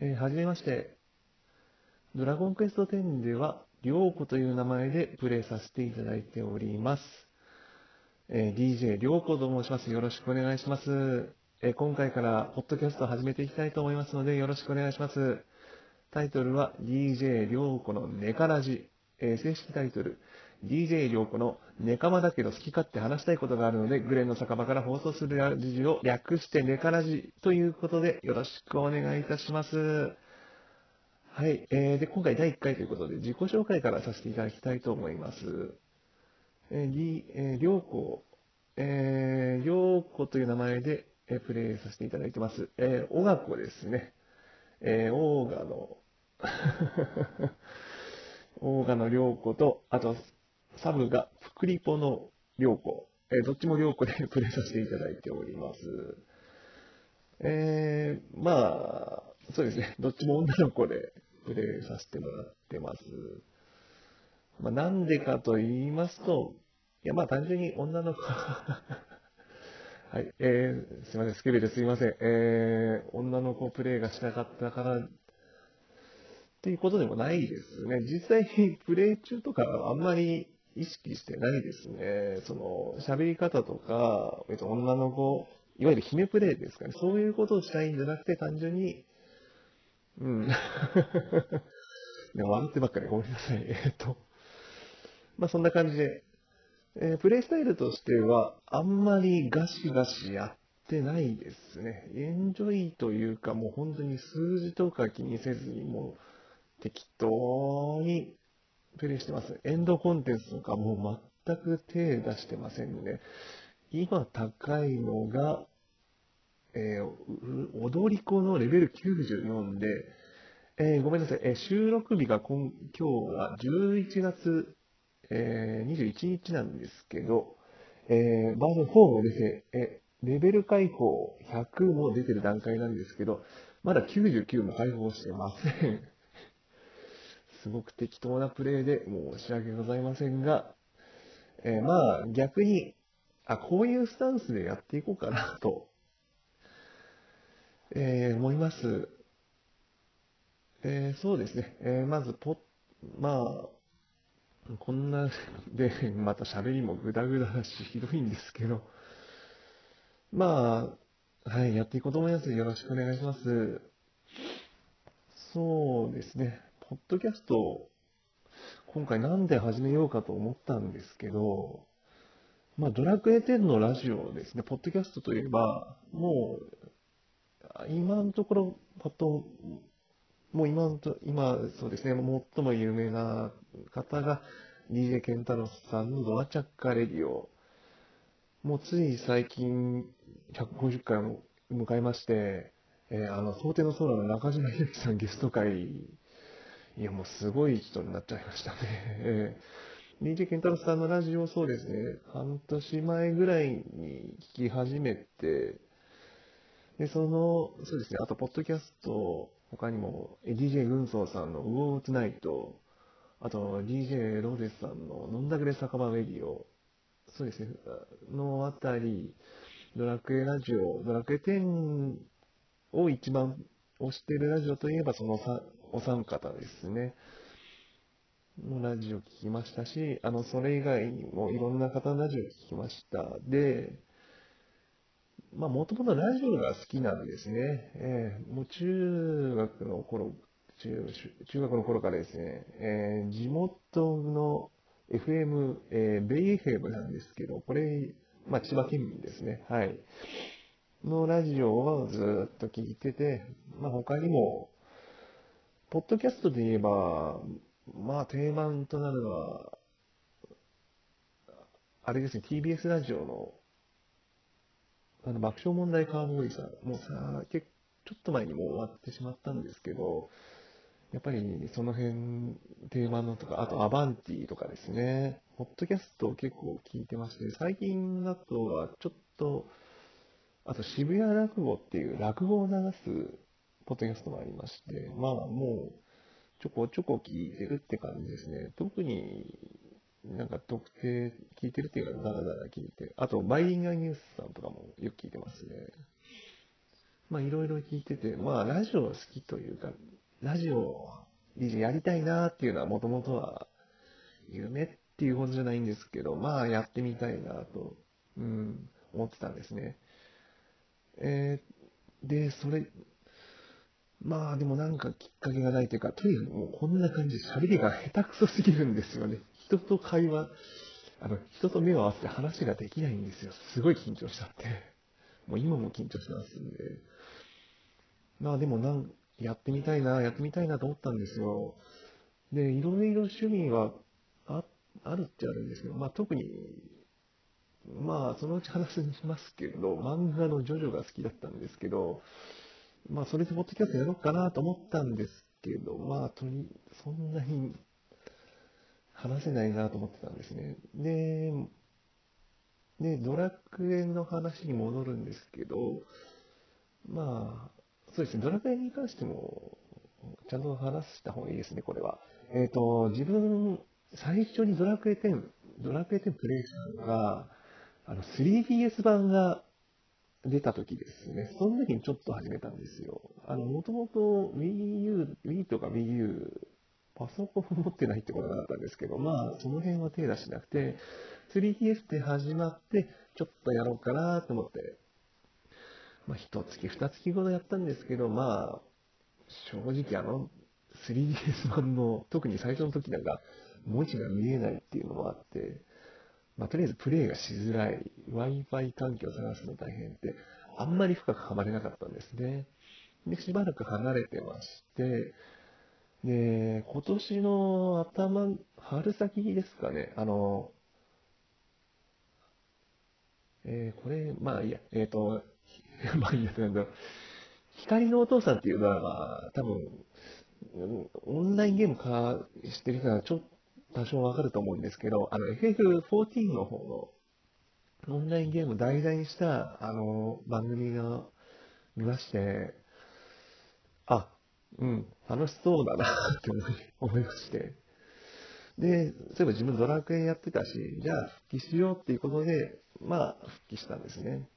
えーはじめまして。ドラゴンクエスト10では、りょうこという名前でプレイさせていただいております。えー DJ りょうこと申します。よろしくお願いします。えー今回から、ポッドキャストを始めていきたいと思いますので、よろしくお願いします。タイトルは、DJ りょうこのネカラジ。え正式タイトル、DJ りょうこのネカマだけど好き勝手話したいことがあるので、グレンの酒場から放送するラジを略してネカラジということで、よろしくお願いいたします。はい。えーで、今回第1回ということで、自己紹介からさせていただきたいと思います。えー、り、えー、りょうこ、えー、りょうこという名前で、えープレイさせていただいてます。えー、おがこですね。えー、オーガの、オーガのりょうこと、あと、サブが、プクリポのりょうこ。えーどっちもりょうこで プレイさせていただいております。えー、まあ、そうですね。どっちも女の子でプレイさせてもらってます。まあ、なんでかと言いますと、いや、まあ、単純に女の子 はい、えー、すいません、スケベですいません。えー、女の子プレイがしたかったから、っていうことでもないですね。実際にプレイ中とかあんまり意識してないですね。その、喋り方とか、えっと、女の子、いわゆる姫プレイですかね。そういうことをしたいんじゃなくて、単純に、うん。いや笑ってばっかりごめんなさい。えっと、まあそんな感じで、えープレイスタイルとしては、あんまりガシガシやってないですね。エンジョイというか、もう本当に数字とか気にせずに、もう適当にプレイしてます。エンドコンテンツとかもう全く手出してませんね。今高いのが、えー踊り子のレベル94で、えーごめんなさい、えー収録日が今今日は11月、えー21日なんですけど、えーバージョン4も出て、えレベル解放100も出てる段階なんですけど、まだ99も解放してません。すごく適当なプレイで申し訳ございませんが、えーまあ逆に、あ、こういうスタンスでやっていこうかなと、えー思います。えーそうですね。えまずポ、まあ、こんなで、また喋りもグダグダだし、ひどいんですけど、まあ、はい、やっていこうと思います。よろしくお願いします。そうですね。ポッドキャスト、今回なんで始めようかと思ったんですけど、まあ、ドラクエ10のラジオですね。ポッドキャストといえば、もう、今のところ、パッと、もう今のと、今、そうですね、最も有名な方が、DJ ケンタロスさんのドアチャッカレディオ。もうつい最近、150回を迎えまして、えーあの、想定の空の中島ひろきさんゲスト会、いや、もうすごい人になっちゃいましたね。えー DJ ケンタロスさんのラジオ、そうですね、半年前ぐらいに聞き始めて、で、その、そうですね、あと、ポッドキャスト、他にも、DJ 軍曹さんのウォーツナイト、あと、DJ ローゼスさんの飲んだくれ酒場ウェディオ、そうですね、のあたり、ドラクエラジオ、ドラクエ10を一番推してるラジオといえば、そのさお三方ですね。のラジオ聞きましたし、あの、それ以外にもいろんな方のラジオ聞きました。で、まあ、もともとラジオが好きなんですね。ええもう中学の頃、中、中学の頃からですね、えー地元の FM、えーベイ FM なんですけど、これ、まあ、千葉県民ですね。はい。のラジオをずっと聞いてて、まあ、他にも、ポッドキャストで言えば、まあ、定番となるのは、あれですね、TBS ラジオの、あの、爆笑問題カーボーイさん、もうさ、結ちょっと前にもう終わってしまったんですけど、やっぱりその辺、定番のとか、あとアバンティとかですね、ポッドキャストを結構聞いてまして、最近だとはちょっと、あと渋谷落語っていう落語を流すポッドキャストもありまして、まあもうちょこちょこ聞いてるって感じですね。特になんか特定聞いてるっていうか、だらだら聞いて。あと、バイリンガーニュースさんとかもよく聞いてますね。まあいろいろ聞いてて、まあラジオ好きというか、ラジオやりたいなっていうのはもともとは夢っていうことじゃないんですけど、まあやってみたいなと、うん、思ってたんですね。えー、で、それ、まあでもなんかきっかけがないというか、とにかくもうこんな感じで喋りが下手くそすぎるんですよね。人と会話、あの、人と目を合わせて話ができないんですよ。すごい緊張しちゃって。もう今も緊張してますんで。まあでもなん、やってみたいな、やってみたいなと思ったんですよ。で、いろいろ趣味はああるっちゃあるんですけど、まあ特に、まあそのうち話しますけど、漫画のジョジョが好きだったんですけど、まあそれでポッドキャストやろうかなと思ったんですけど、まあとに、そんなに話せないなと思ってたんですね。で、で、ドラクエの話に戻るんですけど、まあ、そうですね、ドラクエに関しても、ちゃんと話した方がいいですね、これは。えっ、ー、と、自分、最初にドラクエ10、ドラクエ10プレイしたのが、あの、3DS 版が出た時ですね。その時にちょっと始めたんですよ。あの、もともと Wii U、Wii とか Wii U、パソコン持ってないってことだったんですけど、まあ、その辺は手出しなくて、3DS で始まって、ちょっとやろうかなと思って、まあ、一月、二月ほどやったんですけど、まあ、正直あの、3DS 版の、特に最初の時なんか、文字が見えないっていうのもあって、まあ、とりあえずプレイがしづらい、Wi-Fi 環境を探すの大変って、あんまり深くはまれなかったんですね。で、しばらく離れてまして、で、今年の頭、春先ですかね、あの、えー、これ、まあいいや、えっ、ー、と、まあいいや、なんだ光のお父さんっていうドラマ、多分、オンラインゲーム化してる人はちょっと多少わかると思うんですけど、あの FF14 の方のオンラインゲームを題材にしたあの番組が見まして、あ、うん、楽しそうだなって思いまして。で、そういえば自分ドラクエやってたし、じゃあ復帰しようっていうことで、まあ復帰したんですね。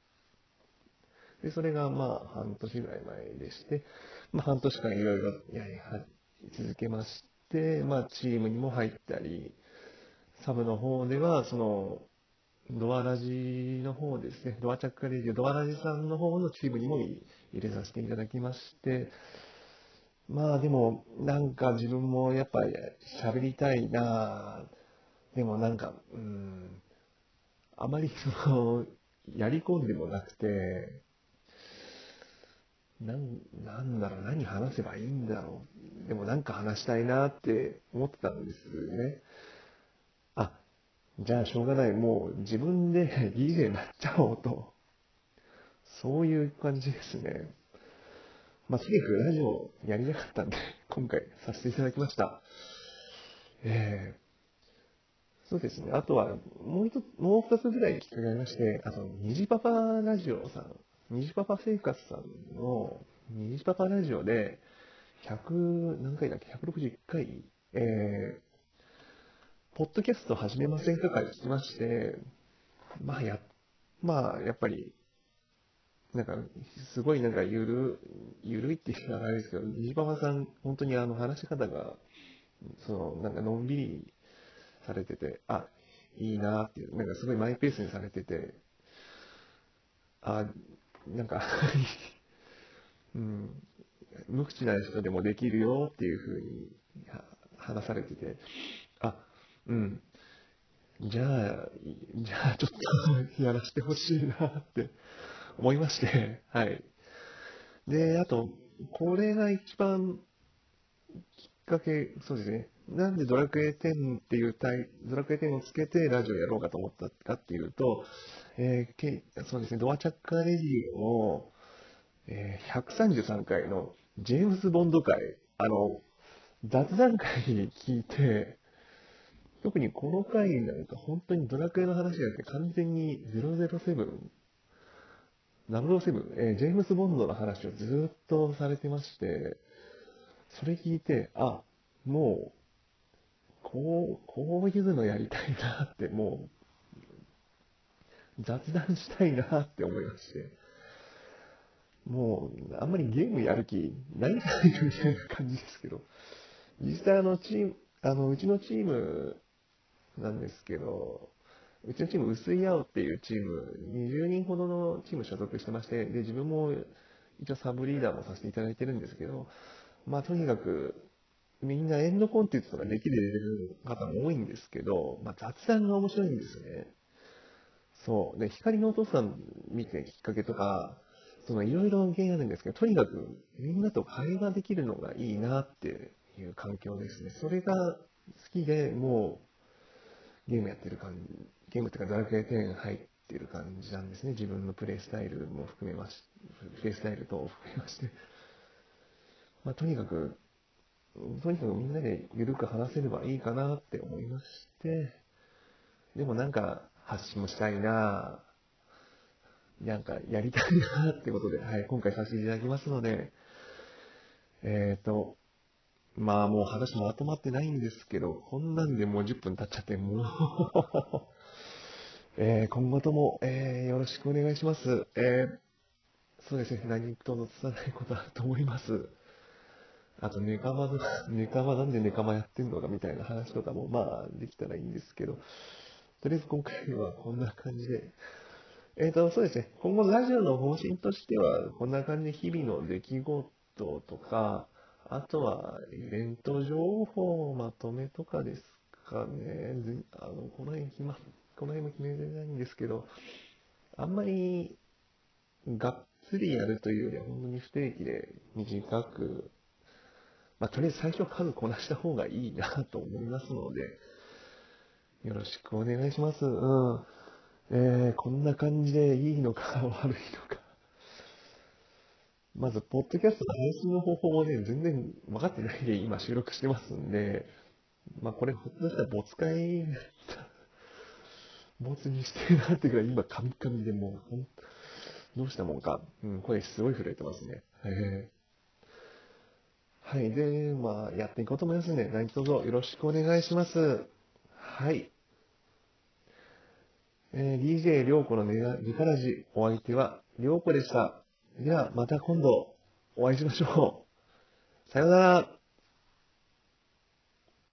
で、それがまあ半年ぐらい前でして、まあ半年間いろいろやり続けまし、まあチームにも入ったり、サブの方では、その、ドアラジの方ですね、ドアチャックレディオ、ドアラジさんの方のチームにも入れさせていただきまして、まあでも、なんか自分もやっぱり喋りたいなでもなんか、うん、あまりその、やり込んでもなくて、なん、なんだろう、何話せばいいんだろう。でもなんか話したいなって思ってたんですね。あ、じゃあしょうがない。もう自分で DJ になっちゃおうと。そういう感じですね。まあ、とにかくラジオやりたかったんで、今回させていただきました。えー、そうですね。あとは、もう一つ、もう二つぐらいきっかけありまして、あと、虹パパラジオさん、虹パパ生活さんの、虹パパラジオで、100、何回だっけ ?161 回、えー、ポッドキャスト始めませんかから聞きまして、まあや、まあ、やっぱり、なんか、すごいなんかゆる、ゆるいっていうのはあれですけど、虹パパさん、本当にあの話し方が、その、なんかのんびりされてて、あ、いいなっていう、なんかすごいマイペースにされてて、あ、なんか うん、無口な人でもできるよっていうふうに話されてて、あ、うん、じゃあ、じゃあちょっとやらせてほしいなって思いまして、はい。で、あと、これが一番きっかけ、そうですね。なんでドラクエ10っていうタイ、ドラクエ10をつけてラジオやろうかと思ったかっていうと、えー、けそうですね、ドアチャッカーレディオの、えー、133回のジェームズ・ボンド会、あの、雑談会に聞いて、特にこの回なんか本当にドラクエの話じゃなくて完全に007 007、え、ジェームス・ボンドの話をずっとされてまして、それ聞いて、あ、もう、こう、こういうのやりたいなって、もう、雑談したいなって思いまして。もう、あんまりゲームやる気ないんじゃないかみたいな感じですけど、実際あの、チーム、あの、うちのチームなんですけど、うちのチーム、薄い青っていうチーム、20人ほどのチーム所属してまして、で、自分も一応サブリーダーもさせていただいてるんですけど、まあとにかく、みんなエンドコンテンツとかできる方も多いんですけど、まあ雑談が面白いんですね。そう。で、光のお父さん見てきっかけとか、そのいろいろ原因あるんですけど、とにかくみんなと会話できるのがいいなっていう環境ですね。それが好きでもうゲームやってる感じ、ゲームっていうかドラクエ10入ってる感じなんですね。自分のプレイスタイルも含めまし、プレイスタイルと含めまして。まあ、とにかく、とにかくみんなで緩く話せればいいかなって思いまして、でもなんか発信もしたいななんかやりたいなってことで、はい、今回させていただきますので、えっ、ー、と、まあもう話もまとまってないんですけど、こんなんでもう10分経っちゃって、もう えー、今後とも、えー、よろしくお願いします。えー、そうですね、何ともつないことあると思います。あと、ネカマの、ネカマなんでネカマやってんのかみたいな話とかも、まあ、できたらいいんですけど、とりあえず今回はこんな感じで、えっ、ー、と、そうですね。今後ラジオの方針としては、こんな感じで日々の出来事とか、あとはイベント情報まとめとかですかね。あの、この辺決ま、この辺も決めてないんですけど、あんまりがっつりやるというよりは、本当に不定期で短く、まあ、とりあえず最初数こなした方がいいなと思いますので、よろしくお願いします。うん。えー、こんな感じでいいのか 悪いのか。まず、ポッドキャストの配信の方法をね、全然分かってないで今収録してますんで、まあこれ、ひょっとしたら没会没にしてるなってくらい今、カミカミでもう、どうしたもんか。うん、声すごい震えてますね。えー、はい。で、まあ、やっていこうと思いますので、何卒よろしくお願いします。はい。えー、DJ りょうこのネガラジ、お相手はりょうこでした。では、また今度お会いしましょう。さようなら。